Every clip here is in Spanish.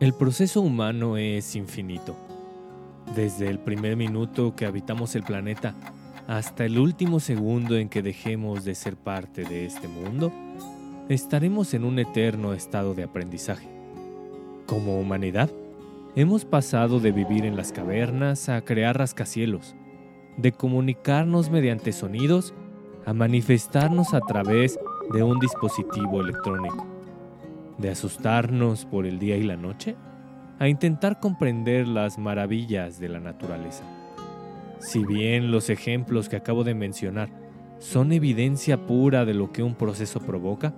El proceso humano es infinito. Desde el primer minuto que habitamos el planeta hasta el último segundo en que dejemos de ser parte de este mundo, estaremos en un eterno estado de aprendizaje. Como humanidad, hemos pasado de vivir en las cavernas a crear rascacielos, de comunicarnos mediante sonidos a manifestarnos a través de un dispositivo electrónico de asustarnos por el día y la noche a intentar comprender las maravillas de la naturaleza. Si bien los ejemplos que acabo de mencionar son evidencia pura de lo que un proceso provoca,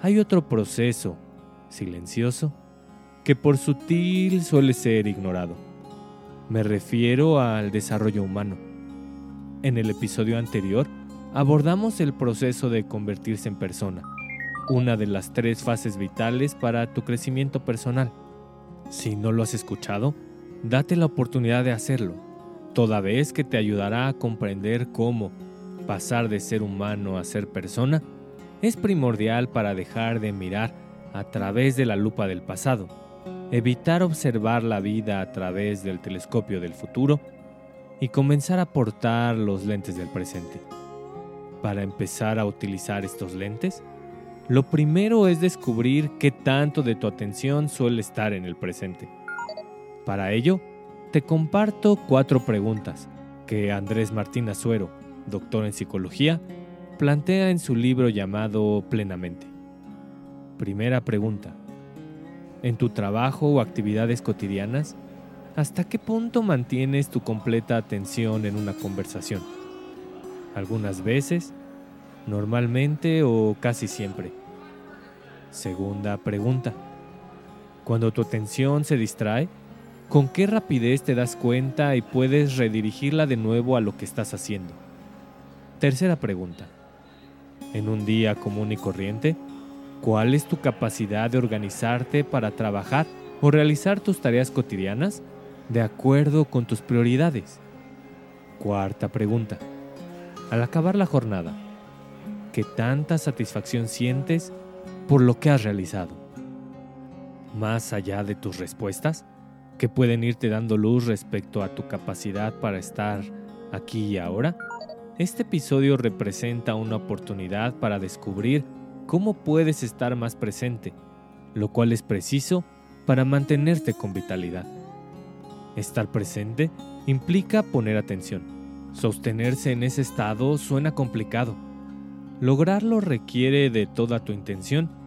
hay otro proceso, silencioso, que por sutil suele ser ignorado. Me refiero al desarrollo humano. En el episodio anterior abordamos el proceso de convertirse en persona una de las tres fases vitales para tu crecimiento personal. Si no lo has escuchado, date la oportunidad de hacerlo, toda vez que te ayudará a comprender cómo pasar de ser humano a ser persona es primordial para dejar de mirar a través de la lupa del pasado, evitar observar la vida a través del telescopio del futuro y comenzar a portar los lentes del presente. Para empezar a utilizar estos lentes, lo primero es descubrir qué tanto de tu atención suele estar en el presente. Para ello, te comparto cuatro preguntas que Andrés Martín Azuero, doctor en psicología, plantea en su libro llamado Plenamente. Primera pregunta. En tu trabajo o actividades cotidianas, ¿hasta qué punto mantienes tu completa atención en una conversación? Algunas veces, normalmente o casi siempre. Segunda pregunta. Cuando tu atención se distrae, ¿con qué rapidez te das cuenta y puedes redirigirla de nuevo a lo que estás haciendo? Tercera pregunta. En un día común y corriente, ¿cuál es tu capacidad de organizarte para trabajar o realizar tus tareas cotidianas de acuerdo con tus prioridades? Cuarta pregunta. Al acabar la jornada, ¿qué tanta satisfacción sientes por lo que has realizado. Más allá de tus respuestas, que pueden irte dando luz respecto a tu capacidad para estar aquí y ahora, este episodio representa una oportunidad para descubrir cómo puedes estar más presente, lo cual es preciso para mantenerte con vitalidad. Estar presente implica poner atención. Sostenerse en ese estado suena complicado. Lograrlo requiere de toda tu intención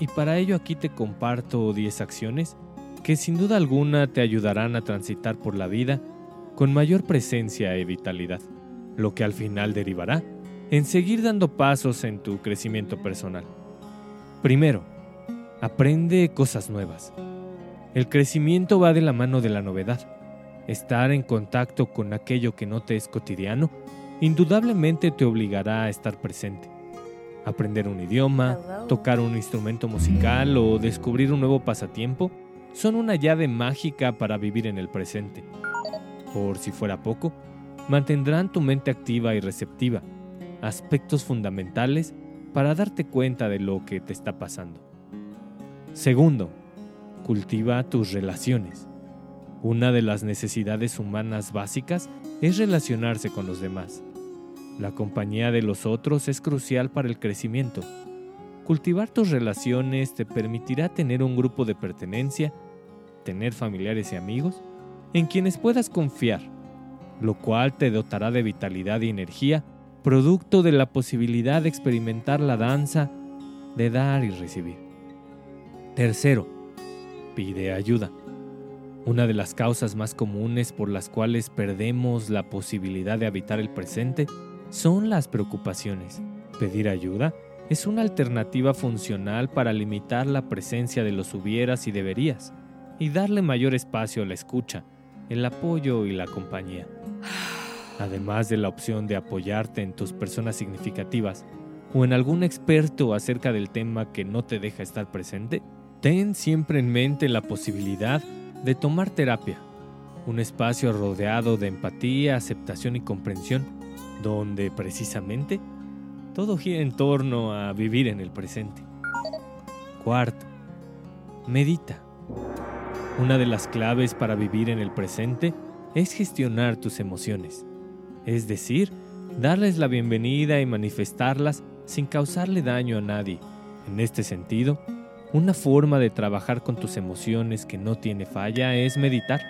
y para ello aquí te comparto 10 acciones que sin duda alguna te ayudarán a transitar por la vida con mayor presencia y vitalidad, lo que al final derivará en seguir dando pasos en tu crecimiento personal. Primero, aprende cosas nuevas. El crecimiento va de la mano de la novedad. Estar en contacto con aquello que no te es cotidiano indudablemente te obligará a estar presente aprender un idioma, tocar un instrumento musical o descubrir un nuevo pasatiempo son una llave mágica para vivir en el presente. Por si fuera poco, mantendrán tu mente activa y receptiva, aspectos fundamentales para darte cuenta de lo que te está pasando. Segundo, cultiva tus relaciones. Una de las necesidades humanas básicas es relacionarse con los demás. La compañía de los otros es crucial para el crecimiento. Cultivar tus relaciones te permitirá tener un grupo de pertenencia, tener familiares y amigos en quienes puedas confiar, lo cual te dotará de vitalidad y energía, producto de la posibilidad de experimentar la danza de dar y recibir. Tercero, pide ayuda. Una de las causas más comunes por las cuales perdemos la posibilidad de habitar el presente son las preocupaciones. Pedir ayuda es una alternativa funcional para limitar la presencia de los hubieras y deberías y darle mayor espacio a la escucha, el apoyo y la compañía. Además de la opción de apoyarte en tus personas significativas o en algún experto acerca del tema que no te deja estar presente, ten siempre en mente la posibilidad de tomar terapia, un espacio rodeado de empatía, aceptación y comprensión, donde precisamente todo gira en torno a vivir en el presente. Cuarto, medita. Una de las claves para vivir en el presente es gestionar tus emociones, es decir, darles la bienvenida y manifestarlas sin causarle daño a nadie. En este sentido, una forma de trabajar con tus emociones que no tiene falla es meditar.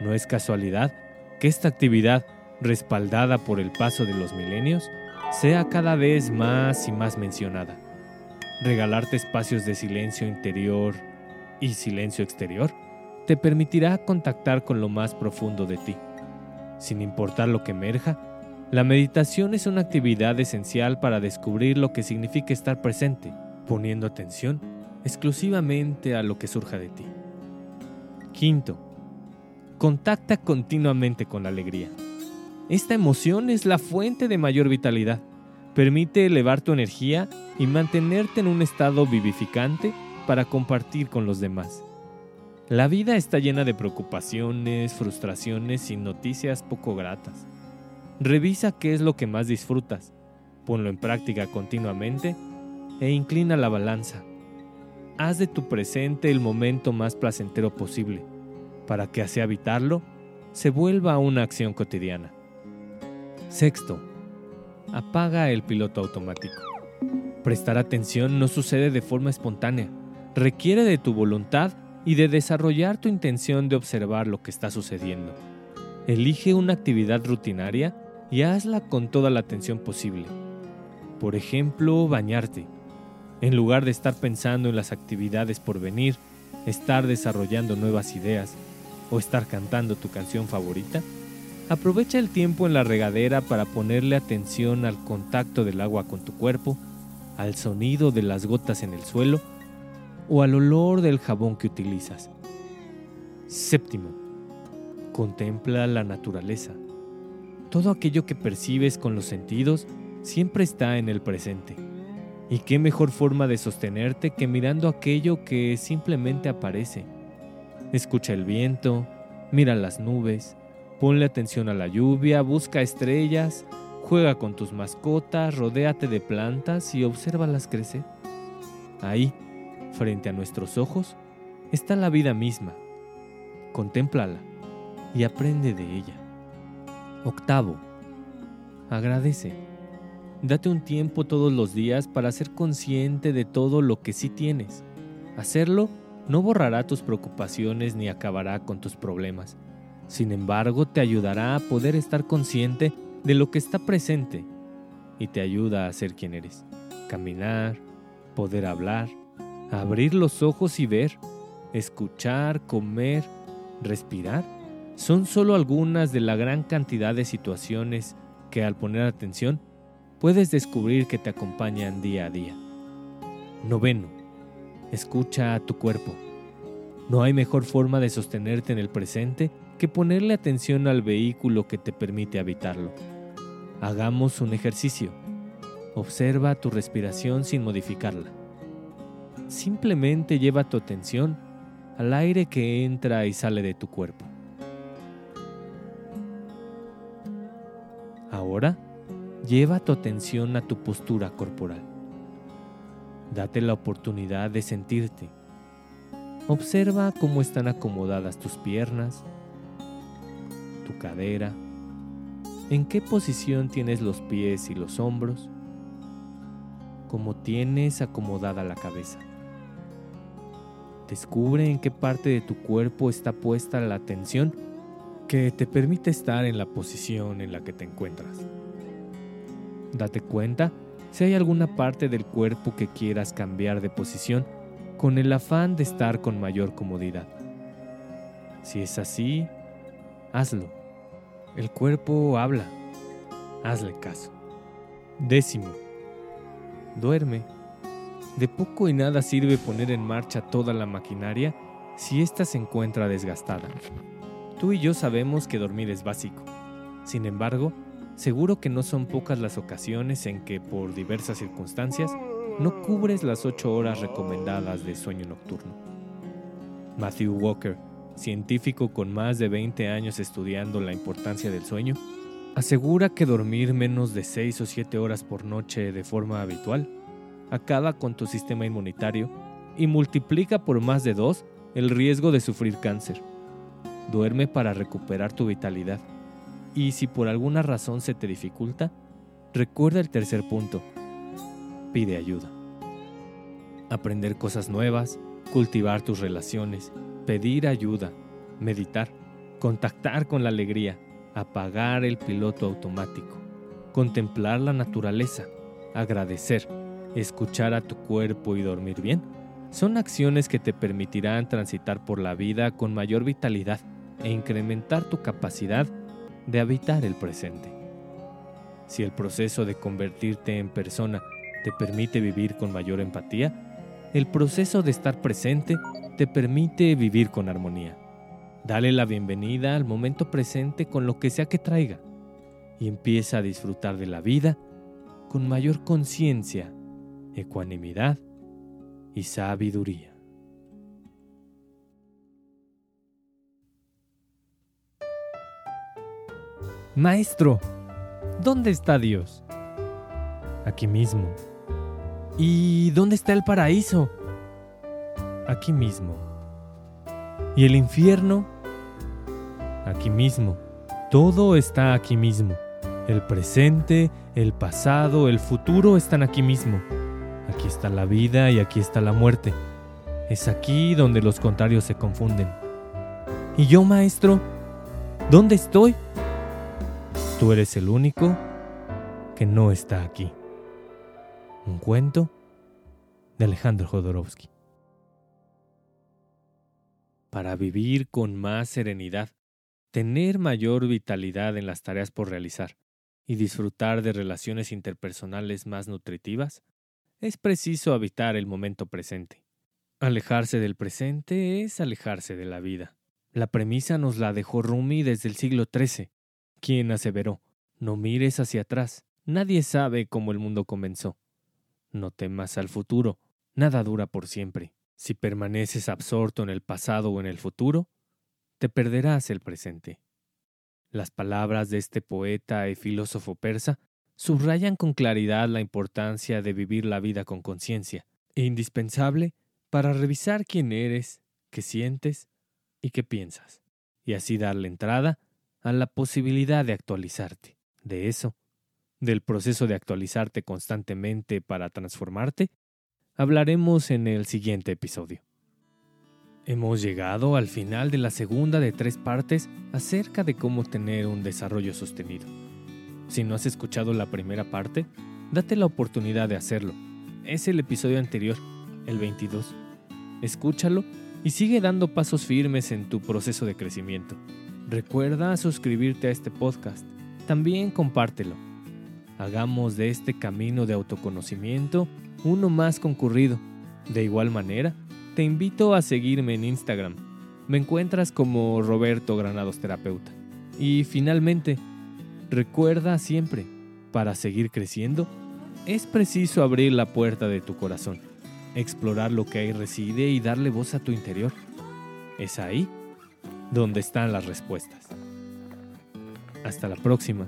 No es casualidad que esta actividad, respaldada por el paso de los milenios, sea cada vez más y más mencionada. Regalarte espacios de silencio interior y silencio exterior te permitirá contactar con lo más profundo de ti. Sin importar lo que emerja, la meditación es una actividad esencial para descubrir lo que significa estar presente, poniendo atención exclusivamente a lo que surja de ti. Quinto, contacta continuamente con la alegría. Esta emoción es la fuente de mayor vitalidad. Permite elevar tu energía y mantenerte en un estado vivificante para compartir con los demás. La vida está llena de preocupaciones, frustraciones y noticias poco gratas. Revisa qué es lo que más disfrutas, ponlo en práctica continuamente e inclina la balanza. Haz de tu presente el momento más placentero posible, para que así habitarlo se vuelva una acción cotidiana. Sexto, apaga el piloto automático. Prestar atención no sucede de forma espontánea, requiere de tu voluntad y de desarrollar tu intención de observar lo que está sucediendo. Elige una actividad rutinaria y hazla con toda la atención posible. Por ejemplo, bañarte. En lugar de estar pensando en las actividades por venir, estar desarrollando nuevas ideas o estar cantando tu canción favorita, Aprovecha el tiempo en la regadera para ponerle atención al contacto del agua con tu cuerpo, al sonido de las gotas en el suelo o al olor del jabón que utilizas. Séptimo, contempla la naturaleza. Todo aquello que percibes con los sentidos siempre está en el presente. ¿Y qué mejor forma de sostenerte que mirando aquello que simplemente aparece? Escucha el viento, mira las nubes, Ponle atención a la lluvia, busca estrellas, juega con tus mascotas, rodéate de plantas y obsérvalas crecer. Ahí, frente a nuestros ojos, está la vida misma. Contémplala y aprende de ella. Octavo, agradece. Date un tiempo todos los días para ser consciente de todo lo que sí tienes. Hacerlo no borrará tus preocupaciones ni acabará con tus problemas sin embargo, te ayudará a poder estar consciente de lo que está presente y te ayuda a ser quien eres. Caminar, poder hablar, abrir los ojos y ver, escuchar, comer, respirar, son solo algunas de la gran cantidad de situaciones que al poner atención puedes descubrir que te acompañan día a día. Noveno, escucha a tu cuerpo. No hay mejor forma de sostenerte en el presente que ponerle atención al vehículo que te permite habitarlo. Hagamos un ejercicio. Observa tu respiración sin modificarla. Simplemente lleva tu atención al aire que entra y sale de tu cuerpo. Ahora, lleva tu atención a tu postura corporal. Date la oportunidad de sentirte. Observa cómo están acomodadas tus piernas, cadera, en qué posición tienes los pies y los hombros, cómo tienes acomodada la cabeza. Descubre en qué parte de tu cuerpo está puesta la atención que te permite estar en la posición en la que te encuentras. Date cuenta si hay alguna parte del cuerpo que quieras cambiar de posición con el afán de estar con mayor comodidad. Si es así, hazlo. El cuerpo habla. Hazle caso. Décimo. Duerme. De poco y nada sirve poner en marcha toda la maquinaria si ésta se encuentra desgastada. Tú y yo sabemos que dormir es básico. Sin embargo, seguro que no son pocas las ocasiones en que, por diversas circunstancias, no cubres las 8 horas recomendadas de sueño nocturno. Matthew Walker, científico con más de 20 años estudiando la importancia del sueño, asegura que dormir menos de 6 o 7 horas por noche de forma habitual acaba con tu sistema inmunitario y multiplica por más de 2 el riesgo de sufrir cáncer. Duerme para recuperar tu vitalidad. Y si por alguna razón se te dificulta, recuerda el tercer punto. Pide ayuda. Aprender cosas nuevas, cultivar tus relaciones, pedir ayuda, meditar, contactar con la alegría, apagar el piloto automático, contemplar la naturaleza, agradecer, escuchar a tu cuerpo y dormir bien, son acciones que te permitirán transitar por la vida con mayor vitalidad e incrementar tu capacidad de habitar el presente. Si el proceso de convertirte en persona te permite vivir con mayor empatía, el proceso de estar presente te permite vivir con armonía. Dale la bienvenida al momento presente con lo que sea que traiga y empieza a disfrutar de la vida con mayor conciencia, ecuanimidad y sabiduría. Maestro, ¿dónde está Dios? Aquí mismo. ¿Y dónde está el paraíso? Aquí mismo. ¿Y el infierno? Aquí mismo. Todo está aquí mismo. El presente, el pasado, el futuro están aquí mismo. Aquí está la vida y aquí está la muerte. Es aquí donde los contrarios se confunden. ¿Y yo, maestro? ¿Dónde estoy? Tú eres el único que no está aquí. Un cuento de Alejandro Jodorowsky. Para vivir con más serenidad, tener mayor vitalidad en las tareas por realizar y disfrutar de relaciones interpersonales más nutritivas, es preciso habitar el momento presente. Alejarse del presente es alejarse de la vida. La premisa nos la dejó Rumi desde el siglo XIII quien aseveró, no mires hacia atrás, nadie sabe cómo el mundo comenzó. No temas al futuro, nada dura por siempre. Si permaneces absorto en el pasado o en el futuro, te perderás el presente. Las palabras de este poeta y filósofo persa subrayan con claridad la importancia de vivir la vida con conciencia, indispensable para revisar quién eres, qué sientes y qué piensas, y así darle entrada a la posibilidad de actualizarte. De eso, del proceso de actualizarte constantemente para transformarte, hablaremos en el siguiente episodio. Hemos llegado al final de la segunda de tres partes acerca de cómo tener un desarrollo sostenido. Si no has escuchado la primera parte, date la oportunidad de hacerlo. Es el episodio anterior, el 22. Escúchalo y sigue dando pasos firmes en tu proceso de crecimiento. Recuerda suscribirte a este podcast. También compártelo. Hagamos de este camino de autoconocimiento uno más concurrido. De igual manera, te invito a seguirme en Instagram. Me encuentras como Roberto Granados Terapeuta. Y finalmente, recuerda siempre, para seguir creciendo, es preciso abrir la puerta de tu corazón, explorar lo que ahí reside y darle voz a tu interior. Es ahí donde están las respuestas. Hasta la próxima.